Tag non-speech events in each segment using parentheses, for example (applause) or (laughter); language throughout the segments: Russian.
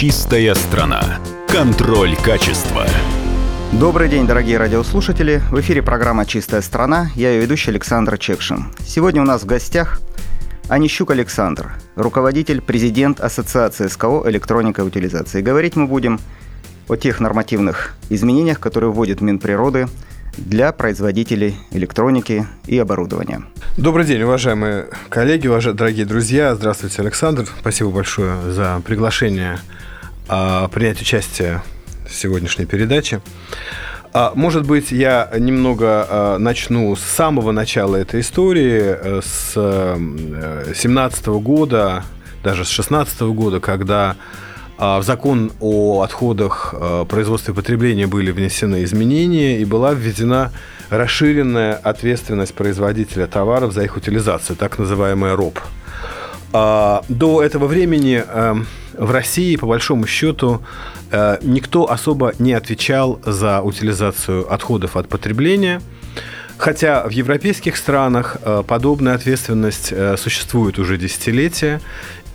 Чистая страна. Контроль качества. Добрый день, дорогие радиослушатели. В эфире программа «Чистая страна». Я ее ведущий Александр Чекшин. Сегодня у нас в гостях Анищук Александр, руководитель, президент Ассоциации СКО «Электроника и утилизация». говорить мы будем о тех нормативных изменениях, которые вводит Минприроды для производителей электроники и оборудования. Добрый день, уважаемые коллеги, уважаемые дорогие друзья. Здравствуйте, Александр. Спасибо большое за приглашение а, принять участие в сегодняшней передаче. А, может быть, я немного а, начну с самого начала этой истории, э, с 17 э, года, даже с 16 года, когда в закон о отходах э, производства и потребления были внесены изменения и была введена расширенная ответственность производителя товаров за их утилизацию, так называемая РОП. До этого времени в России, по большому счету, э, никто особо не отвечал за утилизацию отходов от потребления. Хотя в европейских странах э, подобная ответственность э, существует уже десятилетия,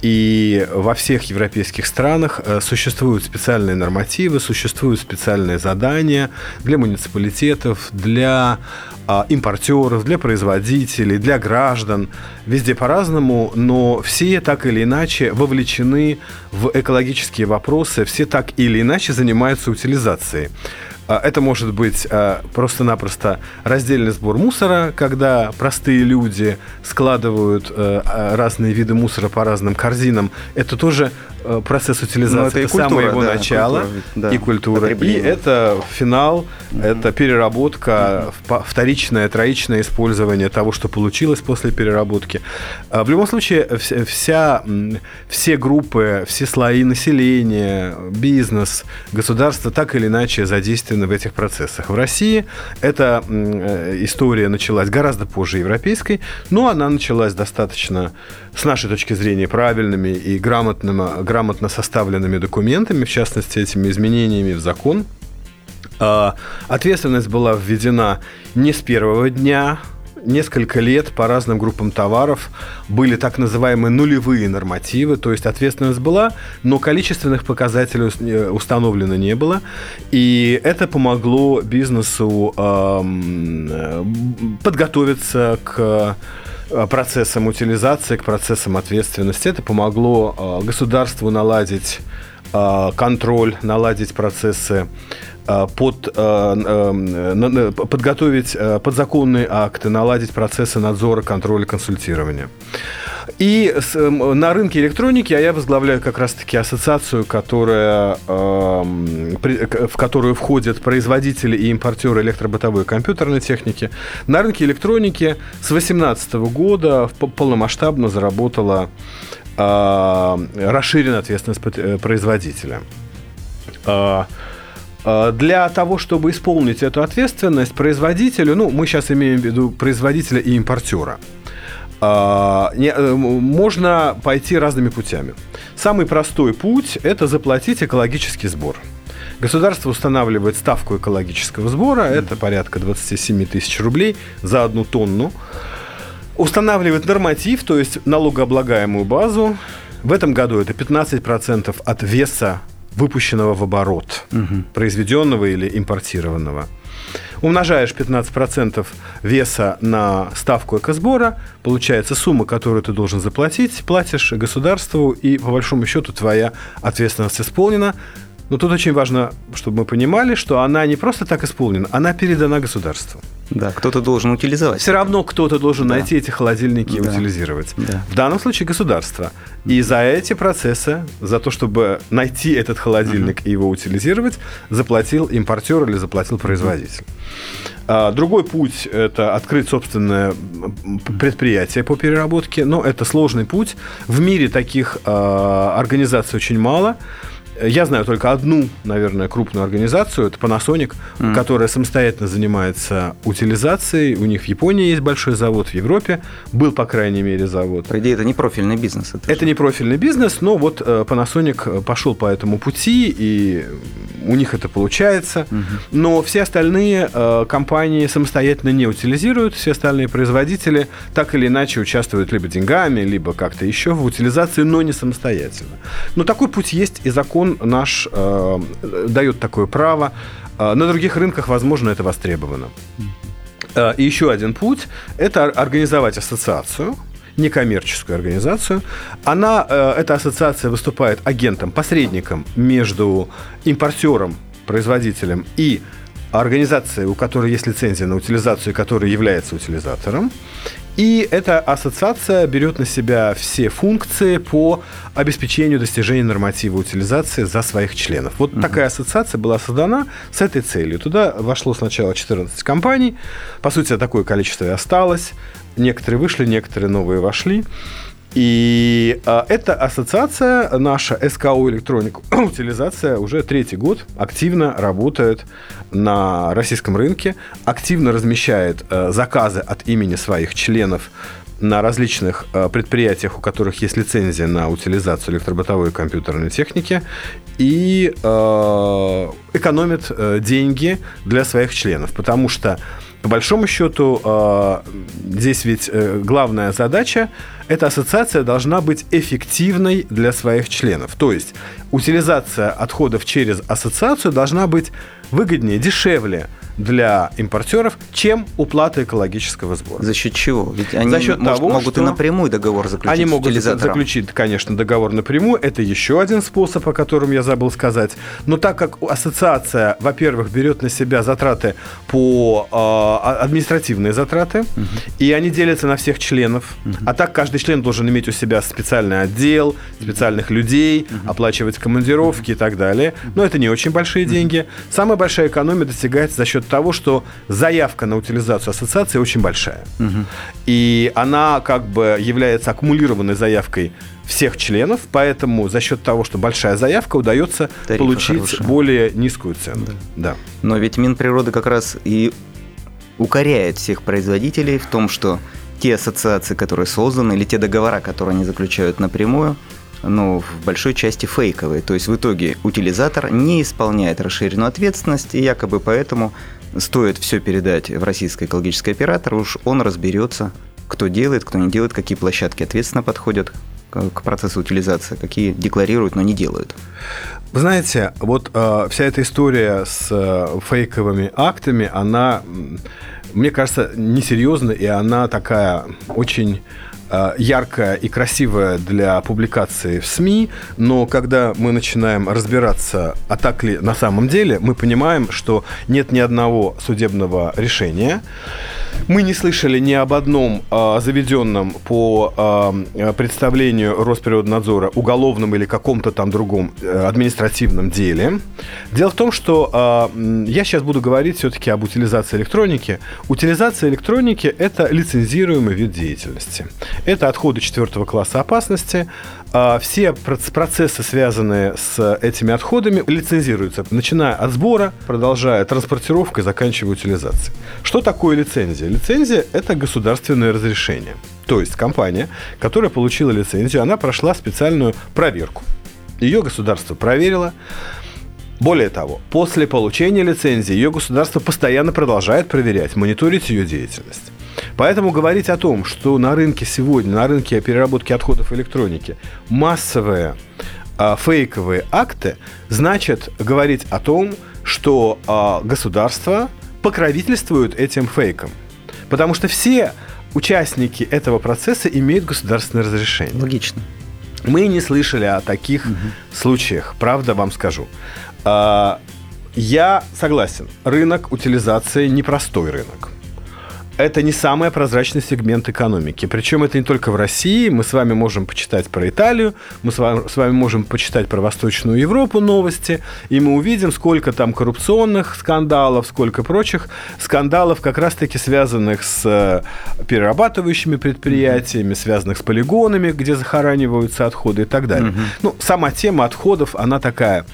и во всех европейских странах существуют специальные нормативы, существуют специальные задания для муниципалитетов, для а, импортеров, для производителей, для граждан. Везде по-разному, но все так или иначе вовлечены в экологические вопросы, все так или иначе занимаются утилизацией. А, это может быть а, просто-напросто раздельный сбор мусора, когда простые люди складывают э, разные виды мусора по разным корзинам. Это тоже процесс утилизации. Ну, это, это культура, самое его да, начало культура, да, и культура. И это финал, mm это переработка, mm вторичное, троичное использование того, что получилось после переработки. А в любом случае, вся, все группы, все слои населения, бизнес, государство так или иначе задействованы в этих процессах. В России эта э, история началась гораздо позже европейской, но она началась достаточно, с нашей точки зрения, правильными и грамотными грамотно составленными документами, в частности, этими изменениями в закон. А, ответственность была введена не с первого дня, несколько лет по разным группам товаров были так называемые нулевые нормативы, то есть ответственность была, но количественных показателей э, установлено не было, и это помогло бизнесу э, подготовиться к процессам утилизации, к процессам ответственности. Это помогло э, государству наладить э, контроль, наладить процессы под, подготовить подзаконные акты, наладить процессы надзора, контроля, консультирования. И на рынке электроники, а я возглавляю как раз-таки ассоциацию, которая, в которую входят производители и импортеры электробытовой и компьютерной техники, на рынке электроники с 2018 года полномасштабно заработала а, расширенная ответственность э, производителя. А, для того, чтобы исполнить эту ответственность, производителю, ну, мы сейчас имеем в виду производителя и импортера – а, э, можно пойти разными путями. Самый простой путь – это заплатить экологический сбор. Государство устанавливает ставку экологического сбора, это порядка 27 тысяч рублей за одну тонну. Устанавливает норматив, то есть налогооблагаемую базу. В этом году это 15% от веса выпущенного в оборот, угу. произведенного или импортированного умножаешь 15% веса на ставку экосбора, получается сумма, которую ты должен заплатить, платишь государству, и по большому счету твоя ответственность исполнена. Но тут очень важно, чтобы мы понимали, что она не просто так исполнена, она передана государству. Да, кто-то должен утилизовать. Все равно кто-то должен да. найти эти холодильники да. и утилизировать. Да. В данном случае государство. И за эти процессы, за то, чтобы найти этот холодильник угу. и его утилизировать, заплатил импортер или заплатил производитель. А, другой путь – это открыть собственное предприятие по переработке, но это сложный путь. В мире таких а, организаций очень мало. Я знаю только одну, наверное, крупную организацию, это Panasonic, mm. которая самостоятельно занимается утилизацией. У них в Японии есть большой завод, в Европе был, по крайней мере, завод. По идее, это не профильный бизнес. Это, это же... не профильный бизнес, но вот э, Panasonic пошел по этому пути, и у них это получается, но все остальные э, компании самостоятельно не утилизируют, все остальные производители так или иначе участвуют либо деньгами, либо как-то еще в утилизации, но не самостоятельно. Но такой путь есть, и закон наш э, дает такое право. Э, на других рынках, возможно, это востребовано. Э, и еще один путь – это организовать ассоциацию, некоммерческую организацию. Она, э, эта ассоциация выступает агентом, посредником между импортером, производителем и организацией, у которой есть лицензия на утилизацию, которая является утилизатором. И эта ассоциация берет на себя все функции по обеспечению достижения норматива утилизации за своих членов. Вот угу. такая ассоциация была создана с этой целью. Туда вошло сначала 14 компаний. По сути, такое количество и осталось. Некоторые вышли, некоторые новые вошли. И а, эта ассоциация, наша СКО Электроник (clears throat) Утилизация, уже третий год активно работает на российском рынке, активно размещает а, заказы от имени своих членов на различных а, предприятиях, у которых есть лицензия на утилизацию электробытовой и компьютерной техники, и э, экономит э, деньги для своих членов, потому что по большому счету, а, здесь ведь э, главная задача – эта ассоциация должна быть эффективной для своих членов. То есть утилизация отходов через ассоциацию должна быть выгоднее, дешевле для импортеров, чем уплата экологического сбора. За счет чего? Ведь они За счет может, того, могут что и напрямую договор заключить Они могут заключить, конечно, договор напрямую. Это еще один способ, о котором я забыл сказать. Но так как ассоциация, во-первых, берет на себя затраты по э, административные затраты, угу. и они делятся на всех членов. Угу. А так каждый член должен иметь у себя специальный отдел, специальных людей, угу. оплачивать командировки угу. и так далее. Но это не очень большие деньги. Самая большая экономия достигается за счет того, что заявка на утилизацию ассоциации очень большая. Угу. И она как бы является аккумулированной заявкой всех членов, поэтому за счет того, что большая заявка, удается Тарифы получить хорошие. более низкую цену. Да. да. Но ведь Минприроды как раз и укоряет всех производителей в том, что те ассоциации, которые созданы, или те договора, которые они заключают напрямую, ну, в большой части фейковые. То есть в итоге утилизатор не исполняет расширенную ответственность, и якобы поэтому стоит все передать в российский экологический оператор, уж он разберется, кто делает, кто не делает, какие площадки ответственно подходят к процессу утилизации, какие декларируют, но не делают. Вы знаете, вот э, вся эта история с э, фейковыми актами, она, мне кажется, несерьезна, и она такая очень яркая и красивая для публикации в СМИ, но когда мы начинаем разбираться, а так ли на самом деле, мы понимаем, что нет ни одного судебного решения. Мы не слышали ни об одном э, заведенном по э, представлению Росприроднадзора уголовном или каком-то там другом э, административном деле. Дело в том, что э, я сейчас буду говорить все-таки об утилизации электроники. Утилизация электроники – это лицензируемый вид деятельности. Это отходы четвертого класса опасности. А, все процессы, связанные с этими отходами, лицензируются, начиная от сбора, продолжая транспортировкой, заканчивая утилизацией. Что такое лицензия? Лицензия – это государственное разрешение. То есть компания, которая получила лицензию, она прошла специальную проверку. Ее государство проверило, более того, после получения лицензии ее государство постоянно продолжает проверять, мониторить ее деятельность. Поэтому говорить о том, что на рынке сегодня, на рынке переработки отходов электроники массовые а, фейковые акты, значит говорить о том, что а, государство покровительствует этим фейкам. Потому что все участники этого процесса имеют государственное разрешение. Логично. Мы не слышали о таких угу. случаях, правда вам скажу. А, я согласен, рынок утилизации непростой рынок это не самый прозрачный сегмент экономики. Причем это не только в России. Мы с вами можем почитать про Италию, мы с вами, с вами можем почитать про Восточную Европу новости, и мы увидим, сколько там коррупционных скандалов, сколько прочих скандалов, как раз-таки связанных с э, перерабатывающими предприятиями, связанных с полигонами, где захораниваются отходы и так далее. Угу. Ну, сама тема отходов, она такая,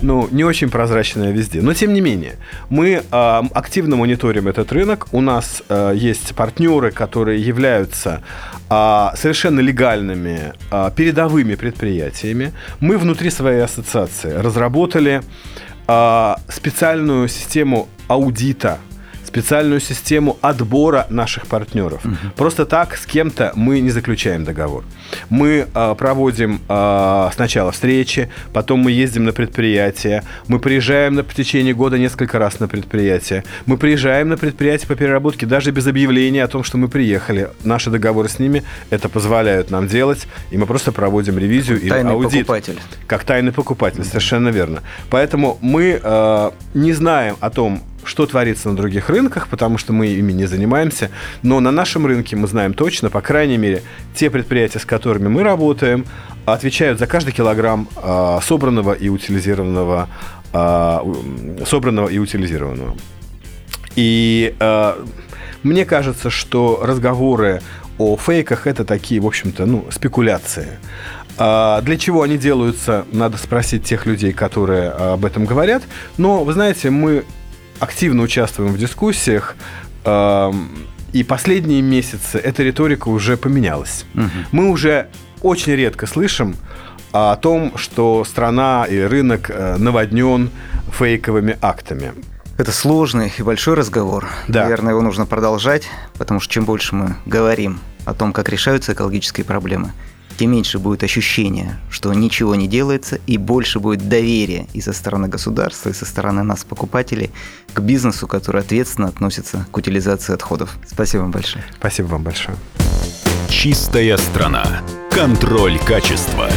ну, не очень прозрачная везде. Но, тем не менее, мы э, активно мониторим этот рынок. У нас э, есть партнеры, которые являются а, совершенно легальными а, передовыми предприятиями. Мы внутри своей ассоциации разработали а, специальную систему аудита специальную систему отбора наших партнеров. Угу. Просто так с кем-то мы не заключаем договор. Мы э, проводим э, сначала встречи, потом мы ездим на предприятия, мы приезжаем на в течение года несколько раз на предприятие, мы приезжаем на предприятие по переработке даже без объявления о том, что мы приехали. Наши договоры с ними это позволяют нам делать, и мы просто проводим ревизию и аудит. покупатель. Как тайный покупатель, совершенно верно. Поэтому мы э, не знаем о том, что творится на других рынках, потому что мы ими не занимаемся. Но на нашем рынке мы знаем точно, по крайней мере, те предприятия, с которыми мы работаем, отвечают за каждый килограмм э, собранного и утилизированного, э, собранного и утилизированного. И э, мне кажется, что разговоры о фейках это такие, в общем-то, ну, спекуляции. Для чего они делаются, надо спросить тех людей, которые об этом говорят. Но, вы знаете, мы активно участвуем в дискуссиях. И последние месяцы эта риторика уже поменялась. Угу. Мы уже очень редко слышим о том, что страна и рынок э, наводнен фейковыми актами. Это сложный и большой разговор. Да. Наверное, его нужно продолжать, потому что чем больше мы говорим о том, как решаются экологические проблемы, тем меньше будет ощущение, что ничего не делается, и больше будет доверия и со стороны государства, и со стороны нас, покупателей, к бизнесу, который ответственно относится к утилизации отходов. Спасибо вам большое. Спасибо вам большое. Чистая страна. Контроль качества.